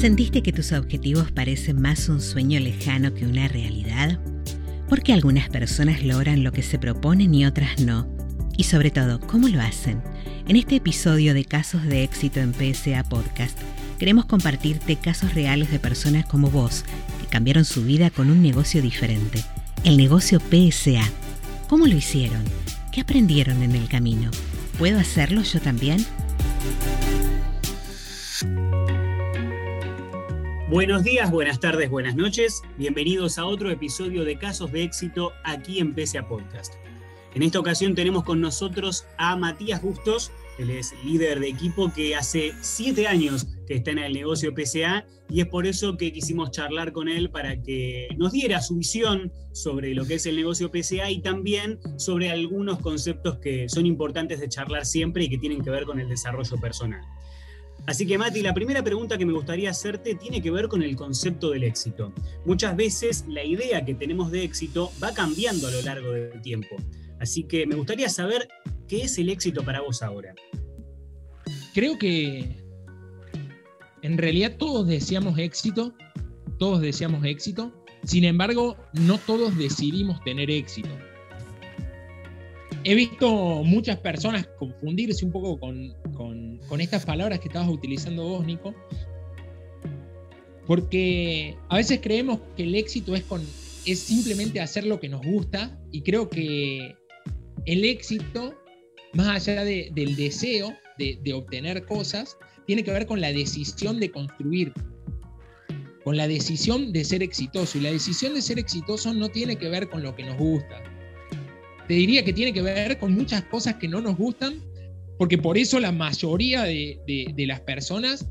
¿Sentiste que tus objetivos parecen más un sueño lejano que una realidad? Porque algunas personas logran lo que se proponen y otras no. Y sobre todo, ¿cómo lo hacen? En este episodio de Casos de Éxito en PSA Podcast, queremos compartirte casos reales de personas como vos que cambiaron su vida con un negocio diferente. El negocio PSA. ¿Cómo lo hicieron? ¿Qué aprendieron en el camino? ¿Puedo hacerlo yo también? Buenos días, buenas tardes, buenas noches. Bienvenidos a otro episodio de Casos de Éxito aquí en PSA Podcast. En esta ocasión tenemos con nosotros a Matías Bustos. Él es líder de equipo que hace siete años que está en el negocio PSA y es por eso que quisimos charlar con él para que nos diera su visión sobre lo que es el negocio PSA y también sobre algunos conceptos que son importantes de charlar siempre y que tienen que ver con el desarrollo personal. Así que Mati, la primera pregunta que me gustaría hacerte tiene que ver con el concepto del éxito. Muchas veces la idea que tenemos de éxito va cambiando a lo largo del tiempo. Así que me gustaría saber qué es el éxito para vos ahora. Creo que en realidad todos deseamos éxito, todos deseamos éxito, sin embargo no todos decidimos tener éxito he visto muchas personas confundirse un poco con, estas palabras que estabas utilizando vos, Nico, porque a veces creemos que el éxito es, con, es simplemente hacer lo que nos gusta y creo que el éxito, más allá del deseo de, de obtener cosas, tiene que ver con la decisión de construir, con la decisión de ser exitoso. Y la decisión de ser exitoso no tiene que ver con lo que nos gusta, te diría que tiene que ver con muchas cosas que no nos gustan, porque por eso la mayoría de, las personas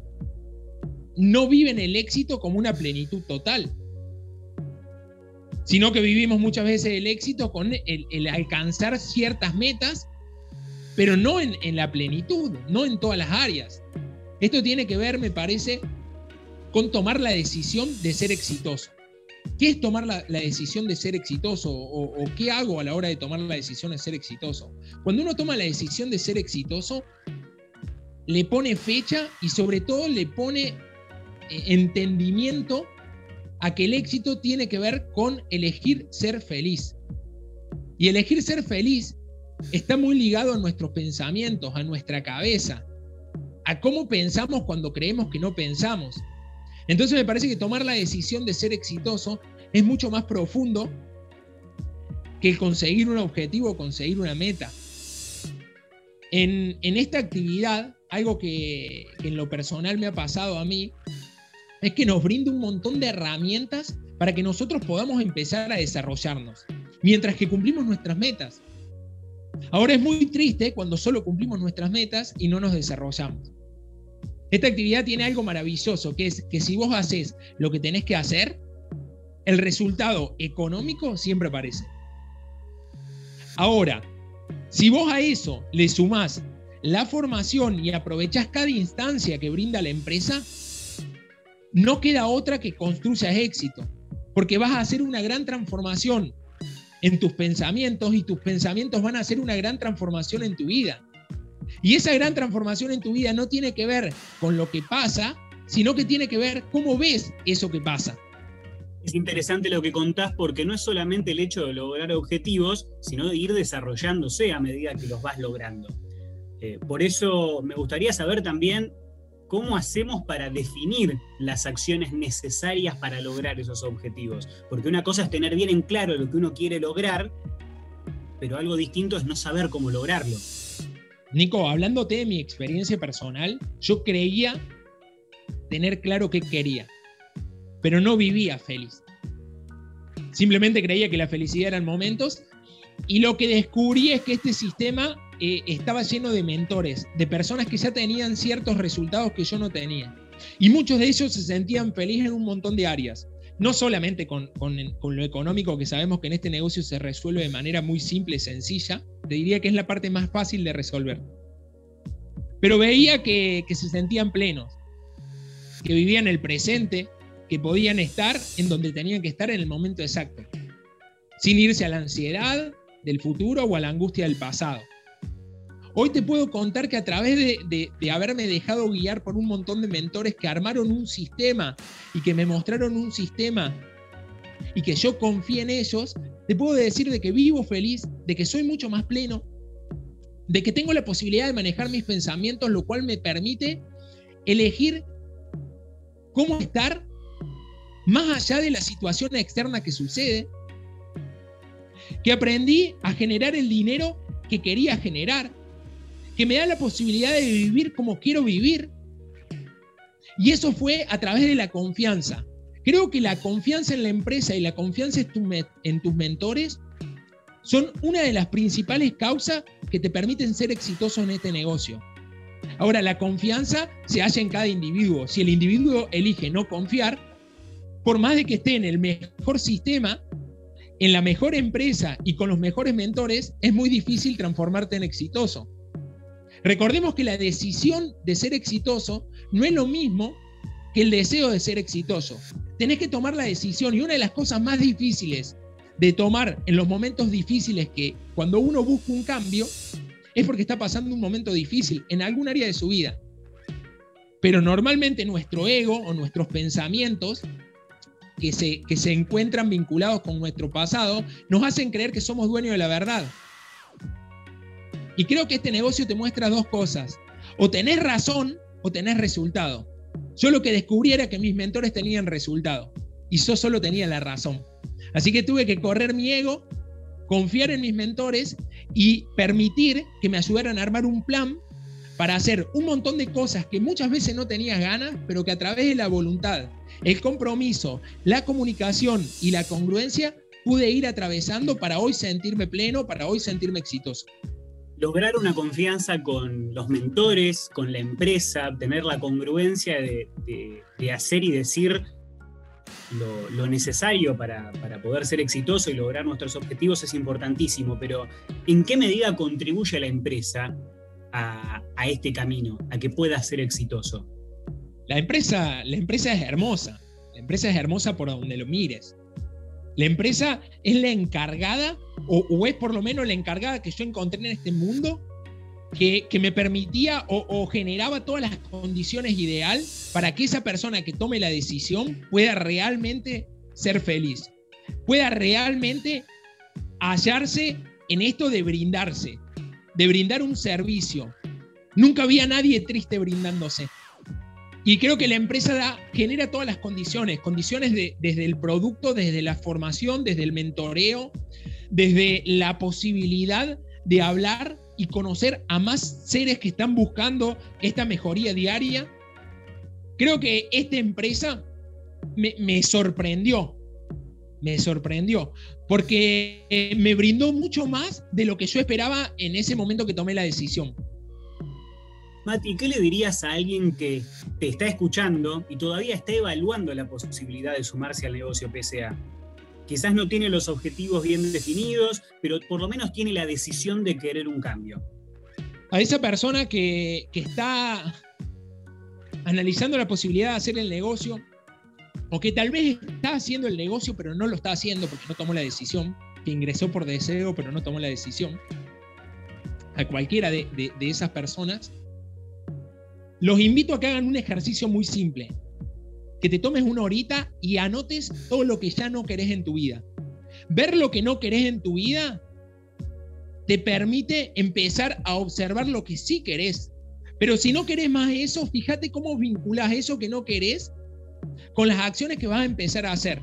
no viven el éxito como una plenitud total, sino que vivimos muchas veces el éxito con el, alcanzar ciertas metas, pero no en, en, la plenitud, no en todas las áreas. Esto tiene que ver, me parece, con tomar la decisión de ser exitoso. ¿Qué es tomar la, decisión de ser exitoso o, qué hago a la hora de tomar la decisión de ser exitoso? Cuando uno toma la decisión de ser exitoso, le pone fecha y sobre todo le pone eh, entendimiento a que el éxito tiene que ver con elegir ser feliz. Y elegir ser feliz está muy ligado a nuestros pensamientos, a nuestra cabeza, a cómo pensamos cuando creemos que no pensamos. Entonces me parece que tomar la decisión de ser exitoso es mucho más profundo que conseguir un objetivo o conseguir una meta. En, esta actividad, algo que, que en lo personal me ha pasado a mí, es que nos brinda un montón de herramientas para que nosotros podamos empezar a desarrollarnos, mientras que cumplimos nuestras metas. Ahora es muy triste cuando solo cumplimos nuestras metas y no nos desarrollamos. Esta actividad tiene algo maravilloso, que es que si vos haces lo que tenés que hacer, el resultado económico siempre aparece. Ahora, si vos a eso le sumás la formación y aprovechás cada instancia que brinda la empresa, no queda otra que construyas éxito, porque vas a hacer una gran transformación en tus pensamientos y tus pensamientos van a hacer una gran transformación en tu vida. Y esa gran transformación en tu vida no tiene que ver con lo que pasa, sino que tiene que ver cómo ves eso que pasa. Es interesante lo que contás porque no es solamente el hecho de lograr objetivos, sino de ir desarrollándose a medida que los vas logrando. Eh, por eso me gustaría saber también cómo hacemos para definir las acciones necesarias para lograr esos objetivos. Porque una cosa es tener bien en claro lo que uno quiere lograr, pero algo distinto es no saber cómo lograrlo. Nico, hablándote de mi experiencia personal, yo creía tener claro qué quería, pero no vivía feliz. Simplemente creía que la felicidad eran momentos y lo que descubrí es que este sistema eh, estaba lleno de mentores, de personas que ya tenían ciertos resultados que yo no tenía. Y muchos de ellos se sentían felices en un montón de áreas no solamente con, lo económico, que sabemos que en este negocio se resuelve de manera muy simple, y sencilla, te diría que es la parte más fácil de resolver. Pero veía que, que se sentían plenos, que vivían el presente, que podían estar en donde tenían que estar en el momento exacto, sin irse a la ansiedad del futuro o a la angustia del pasado. Hoy te puedo contar que a través de, haberme dejado guiar por un montón de mentores que armaron un sistema y que me mostraron un sistema y que yo confié en ellos, te puedo decir de que vivo feliz, de que soy mucho más pleno, de que tengo la posibilidad de manejar mis pensamientos, lo cual me permite elegir cómo estar más allá de la situación externa que sucede, que aprendí a generar el dinero que quería generar, que me da la posibilidad de vivir como quiero vivir. Y eso fue a través de la confianza. Creo que la confianza en la empresa y la confianza en tus mentores son una de las principales causas que te permiten ser exitoso en este negocio. Ahora, la confianza se hace en cada individuo. Si el individuo elige no confiar, por más de que esté en el mejor sistema, en la mejor empresa y con los mejores mentores, es muy difícil transformarte en exitoso. Recordemos que la decisión de ser exitoso no es lo mismo que el deseo de ser exitoso. Tenés que tomar la decisión y una de las cosas más difíciles de tomar en los momentos difíciles que cuando uno busca un cambio es porque está pasando un momento difícil en algún área de su vida. Pero normalmente nuestro ego o nuestros pensamientos que se, que se encuentran vinculados con nuestro pasado nos hacen creer que somos dueños de la verdad. Y creo que este negocio te muestra dos cosas. O tenés razón o tenés resultado. Yo lo que descubrí era que mis mentores tenían resultado y yo solo tenía la razón. Así que tuve que correr mi ego, confiar en mis mentores y permitir que me ayudaran a armar un plan para hacer un montón de cosas que muchas veces no tenías ganas, pero que a través de la voluntad, el compromiso, la comunicación y la congruencia pude ir atravesando para hoy sentirme pleno, para hoy sentirme exitoso lograr una confianza con los mentores, con la empresa, tener la congruencia de, hacer y decir lo, necesario para, poder ser exitoso y lograr nuestros objetivos es importantísimo, pero ¿en qué medida contribuye la empresa a, este camino, a que pueda ser exitoso? La empresa, la empresa es hermosa, la empresa es hermosa por donde lo mires. La empresa es la encargada, o, es por lo menos la encargada que yo encontré en este mundo, que, me permitía o, generaba todas las condiciones ideal para que esa persona que tome la decisión pueda realmente ser feliz, pueda realmente hallarse en esto de brindarse, de brindar un servicio. Nunca había nadie triste brindándose. Y creo que la empresa genera todas las condiciones, condiciones desde el producto, desde la formación, desde el mentoreo, desde la posibilidad de hablar y conocer a más seres que están buscando esta mejoría diaria. Creo que esta empresa me, me sorprendió, me sorprendió, porque eh, me brindó mucho más de lo que yo esperaba en ese momento que tomé la decisión. Mati, ¿qué le dirías a alguien que te está escuchando y todavía está evaluando la posibilidad de sumarse al negocio PSA? Quizás no tiene los objetivos bien definidos, pero por lo menos tiene la decisión de querer un cambio. A esa persona que, que está analizando la posibilidad de hacer el negocio, o que tal vez está haciendo el negocio pero no lo está haciendo porque no tomó la decisión, que ingresó por deseo pero no tomó la decisión, a cualquiera de, de esas personas, los invito a que hagan un ejercicio muy simple. Que te tomes una horita y anotes todo lo que ya no querés en tu vida. Ver lo que no querés en tu vida te permite empezar a observar lo que sí querés. Pero si no querés más eso, fíjate cómo vinculas eso que no querés con las acciones que vas a empezar a hacer.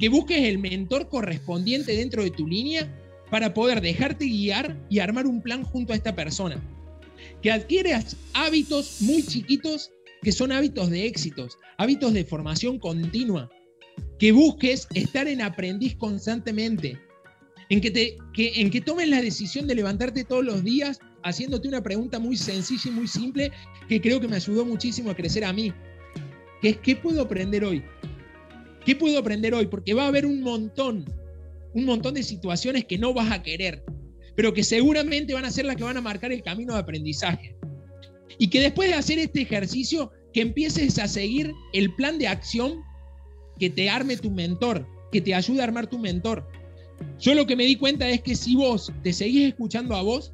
Que busques el mentor correspondiente dentro de tu línea para poder dejarte guiar y armar un plan junto a esta persona que adquieras hábitos muy chiquitos que son hábitos de éxitos, hábitos de formación continua, que busques estar en aprendiz constantemente, en que, te, que, en que tomes la decisión de levantarte todos los días haciéndote una pregunta muy sencilla y muy simple que creo que me ayudó muchísimo a crecer a mí, que es ¿qué puedo aprender hoy? ¿Qué puedo aprender hoy? Porque va a haber un montón, un montón de situaciones que no vas a querer, pero que seguramente van a ser las que van a marcar el camino de aprendizaje. Y que después de hacer este ejercicio, que empieces a seguir el plan de acción que te arme tu mentor, que te ayude a armar tu mentor. Yo lo que me di cuenta es que si vos te seguís escuchando a vos,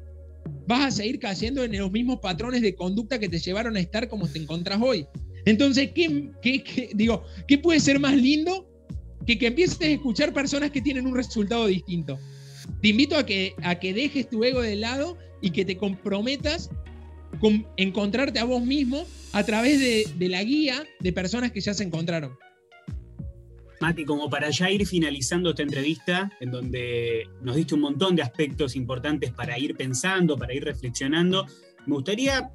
vas a seguir cayendo en los mismos patrones de conducta que te llevaron a estar como te encontrás hoy. Entonces, ¿qué, digo, ¿qué puede ser más lindo que que empieces a escuchar personas que tienen un resultado distinto? Te invito a que, a que dejes tu ego de lado y que te comprometas con encontrarte a vos mismo a través de, de la guía de personas que ya se encontraron. Mati, como para ya ir finalizando esta entrevista, en donde nos diste un montón de aspectos importantes para ir pensando, para ir reflexionando, me gustaría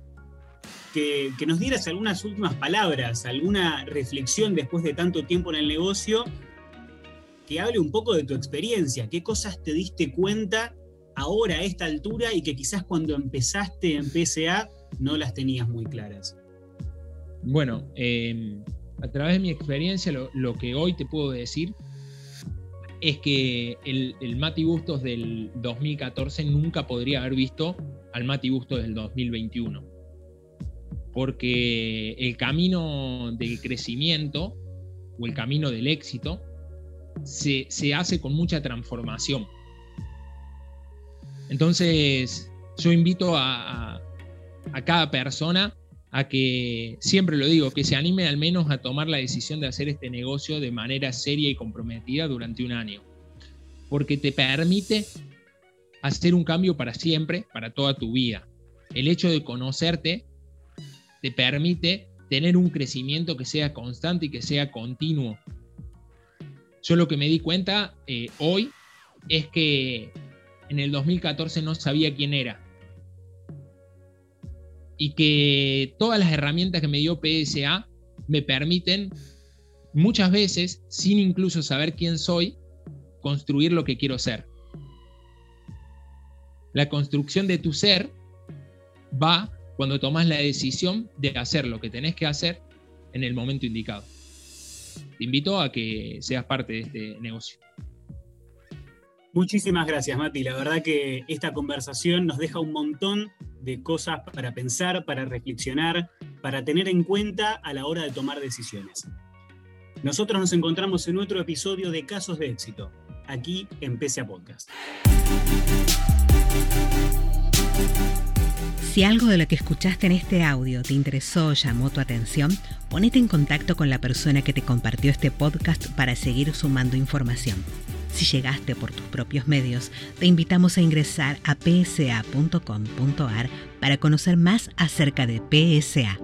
que, nos dieras algunas últimas palabras, alguna reflexión después de tanto tiempo en el negocio, que hable un poco de tu experiencia, qué cosas te diste cuenta ahora a esta altura y que quizás cuando empezaste en PSA no las tenías muy claras. Bueno, eh, a través de mi experiencia, lo, que hoy te puedo decir es que el, el, Mati Bustos del 2014 nunca podría haber visto al Mati Bustos del 2021. Porque el camino del crecimiento o el camino del éxito se, hace con mucha transformación. Entonces, yo invito a, a cada persona a que, siempre lo digo, que se anime al menos a tomar la decisión de hacer este negocio de manera seria y comprometida durante un año. Porque te permite hacer un cambio para siempre, para toda tu vida. El hecho de conocerte te permite tener un crecimiento que sea constante y que sea continuo. Yo lo que me di cuenta eh, hoy es que en el 2014 no sabía quién era y que todas las herramientas que me dio PSA me permiten muchas veces, sin incluso saber quién soy, construir lo que quiero ser. La construcción de tu ser va cuando tomas la decisión de hacer lo que tenés que hacer en el momento indicado. Te invito a que seas parte de este negocio. Muchísimas gracias, Mati. La verdad que esta conversación nos deja un montón de cosas para pensar, para reflexionar, para tener en cuenta a la hora de tomar decisiones. Nosotros nos encontramos en otro episodio de Casos de Éxito, aquí en PSA Podcast. Si algo de lo que escuchaste en este audio te interesó o llamó tu atención, ponete en contacto con la persona que te compartió este podcast para seguir sumando información. Si llegaste por tus propios medios, te invitamos a ingresar a psa.com.ar para conocer más acerca de PSA